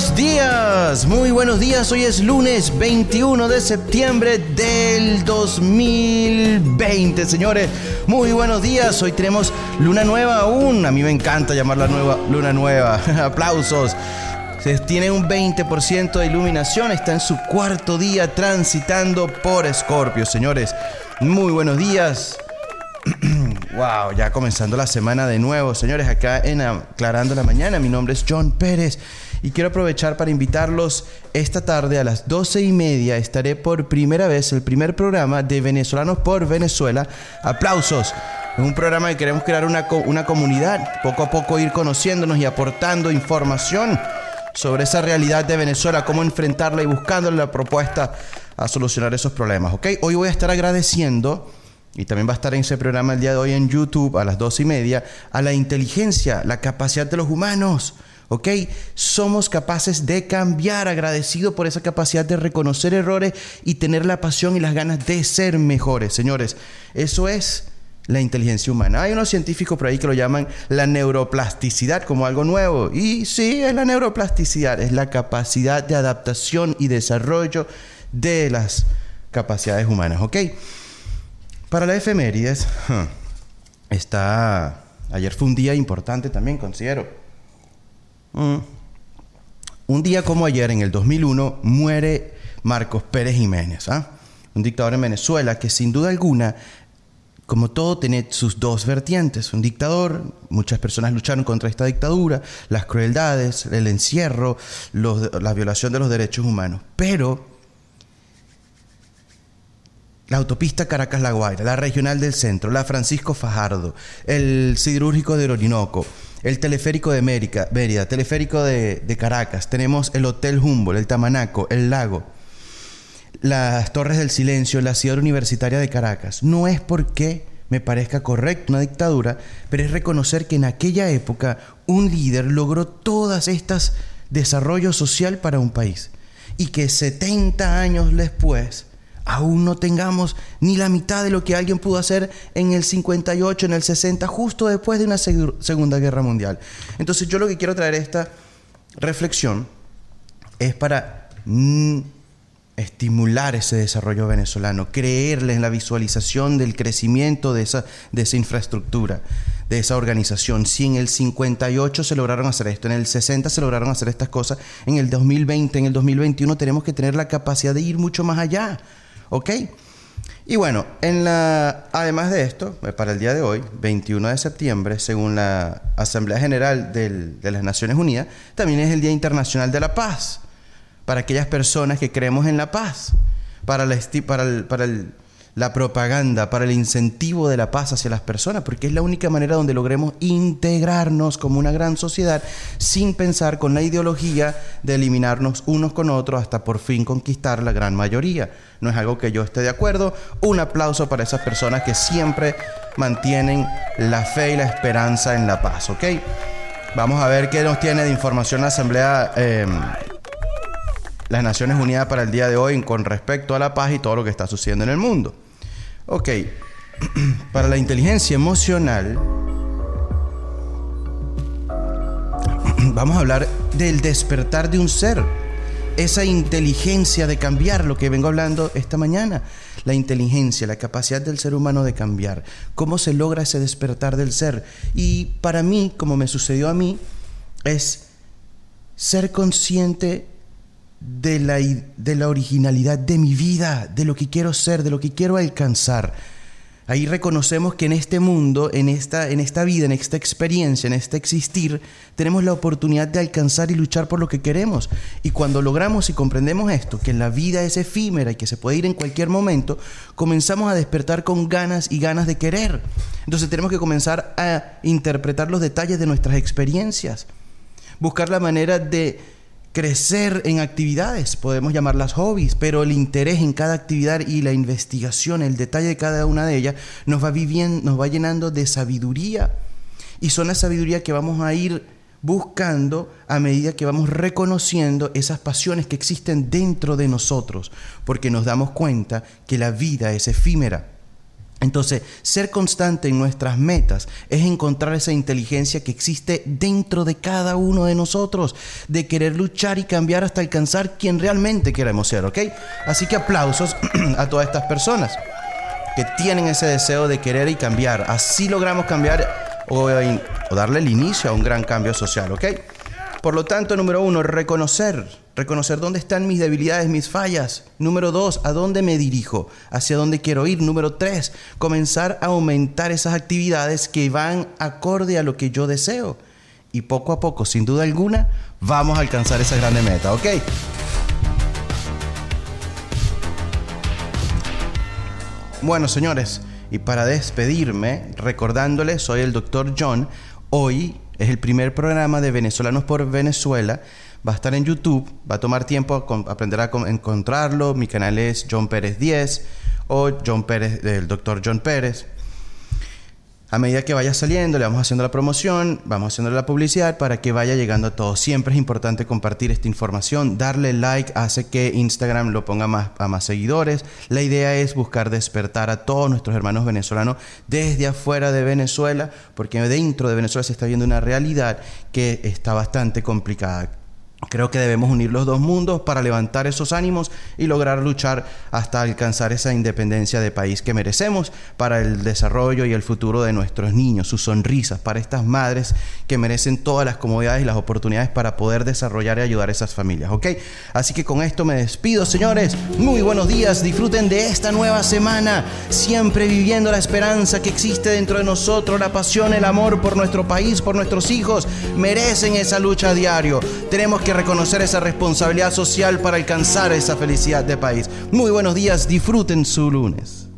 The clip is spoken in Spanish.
buenos días, muy buenos días. Hoy es lunes 21 de septiembre del 2020, señores. Muy buenos días. Hoy tenemos luna nueva aún. A mí me encanta llamarla nueva luna nueva. Aplausos. Tiene un 20% de iluminación. Está en su cuarto día transitando por Escorpio, señores. Muy buenos días. Wow, ya comenzando la semana de nuevo, señores, acá en Aclarando la Mañana. Mi nombre es John Pérez y quiero aprovechar para invitarlos esta tarde a las doce y media. Estaré por primera vez el primer programa de Venezolanos por Venezuela. Aplausos. Es un programa que queremos crear una, una comunidad, poco a poco ir conociéndonos y aportando información sobre esa realidad de Venezuela, cómo enfrentarla y buscándole la propuesta a solucionar esos problemas. ¿ok? Hoy voy a estar agradeciendo y también va a estar en ese programa el día de hoy en YouTube a las dos y media, a la inteligencia, la capacidad de los humanos. ¿Ok? Somos capaces de cambiar, agradecido por esa capacidad de reconocer errores y tener la pasión y las ganas de ser mejores, señores. Eso es la inteligencia humana. Hay unos científicos por ahí que lo llaman la neuroplasticidad como algo nuevo. Y sí, es la neuroplasticidad, es la capacidad de adaptación y desarrollo de las capacidades humanas. ¿Ok? Para la efemérides, está. Ayer fue un día importante también, considero. Mm. Un día como ayer, en el 2001, muere Marcos Pérez Jiménez, ¿ah? un dictador en Venezuela que sin duda alguna, como todo, tiene sus dos vertientes. Un dictador, muchas personas lucharon contra esta dictadura, las crueldades, el encierro, la violación de los derechos humanos. Pero la autopista Caracas-La Guaira, la regional del centro, la Francisco Fajardo, el siderúrgico de Orinoco, el teleférico de Mérida, Mérida teleférico de, de, Caracas, tenemos el Hotel Humboldt, el Tamanaco, el lago, las Torres del Silencio, la ciudad universitaria de Caracas. No es porque me parezca correcto una dictadura, pero es reconocer que en aquella época un líder logró todas estas desarrollos social para un país y que 70 años después aún no tengamos ni la mitad de lo que alguien pudo hacer en el 58, en el 60, justo después de una Segunda Guerra Mundial. Entonces yo lo que quiero traer esta reflexión es para estimular ese desarrollo venezolano, creerle en la visualización del crecimiento de esa, de esa infraestructura, de esa organización. Si en el 58 se lograron hacer esto, en el 60 se lograron hacer estas cosas, en el 2020, en el 2021 tenemos que tener la capacidad de ir mucho más allá ¿Ok? Y bueno, en la, además de esto, eh, para el día de hoy, 21 de septiembre, según la Asamblea General de las Naciones Unidas, también es el Día Internacional de la Paz, para aquellas personas que creemos en la paz, para, para, para el, la propaganda, para el incentivo de la paz hacia las personas, porque es la única manera donde logremos integrarnos como una gran sociedad sin pensar con la ideología de eliminarnos unos con otros hasta por fin conquistar la gran mayoría. No es algo que yo esté de acuerdo. Un aplauso para esas personas que siempre mantienen la fe y la esperanza en la paz, ¿ok? Vamos a ver qué nos tiene de información la Asamblea eh, las Naciones Unidas para el día de hoy con respecto a la paz y todo lo que está sucediendo en el mundo. Ok, para la inteligencia emocional, vamos a hablar del despertar de un ser, esa inteligencia de cambiar, lo que vengo hablando esta mañana, la inteligencia, la capacidad del ser humano de cambiar, cómo se logra ese despertar del ser. Y para mí, como me sucedió a mí, es ser consciente de la, de la originalidad de mi vida, de lo que quiero ser, de lo que quiero alcanzar. Ahí reconocemos que en este mundo, en esta, en esta vida, en esta experiencia, en este existir, tenemos la oportunidad de alcanzar y luchar por lo que queremos. Y cuando logramos y comprendemos esto, que la vida es efímera y que se puede ir en cualquier momento, comenzamos a despertar con ganas y ganas de querer. Entonces tenemos que comenzar a interpretar los detalles de nuestras experiencias, buscar la manera de crecer en actividades, podemos llamarlas hobbies, pero el interés en cada actividad y la investigación, el detalle de cada una de ellas, nos va, viviendo, nos va llenando de sabiduría. Y son la sabiduría que vamos a ir buscando a medida que vamos reconociendo esas pasiones que existen dentro de nosotros, porque nos damos cuenta que la vida es efímera. Entonces, ser constante en nuestras metas es encontrar esa inteligencia que existe dentro de cada uno de nosotros, de querer luchar y cambiar hasta alcanzar quien realmente queremos ser, ¿ok? Así que aplausos a todas estas personas que tienen ese deseo de querer y cambiar. Así logramos cambiar o, o darle el inicio a un gran cambio social, ¿ok? Por lo tanto, número uno, reconocer, reconocer dónde están mis debilidades, mis fallas. Número dos, a dónde me dirijo, hacia dónde quiero ir. Número tres, comenzar a aumentar esas actividades que van acorde a lo que yo deseo. Y poco a poco, sin duda alguna, vamos a alcanzar esa grande meta, ¿ok? Bueno, señores, y para despedirme, recordándoles, soy el doctor John. Hoy es el primer programa de Venezolanos por Venezuela. Va a estar en YouTube. Va a tomar tiempo aprender a encontrarlo. Mi canal es John Pérez 10 o John Pérez, el doctor John Pérez. A medida que vaya saliendo, le vamos haciendo la promoción, vamos haciendo la publicidad para que vaya llegando a todos. Siempre es importante compartir esta información, darle like hace que Instagram lo ponga más, a más seguidores. La idea es buscar despertar a todos nuestros hermanos venezolanos desde afuera de Venezuela, porque dentro de Venezuela se está viendo una realidad que está bastante complicada. Creo que debemos unir los dos mundos para levantar esos ánimos y lograr luchar hasta alcanzar esa independencia de país que merecemos para el desarrollo y el futuro de nuestros niños, sus sonrisas, para estas madres que merecen todas las comodidades y las oportunidades para poder desarrollar y ayudar a esas familias, ¿ok? Así que con esto me despido, señores. Muy buenos días, disfruten de esta nueva semana, siempre viviendo la esperanza que existe dentro de nosotros, la pasión, el amor por nuestro país, por nuestros hijos, merecen esa lucha a diario. Tenemos reconocer esa responsabilidad social para alcanzar esa felicidad de país. Muy buenos días, disfruten su lunes.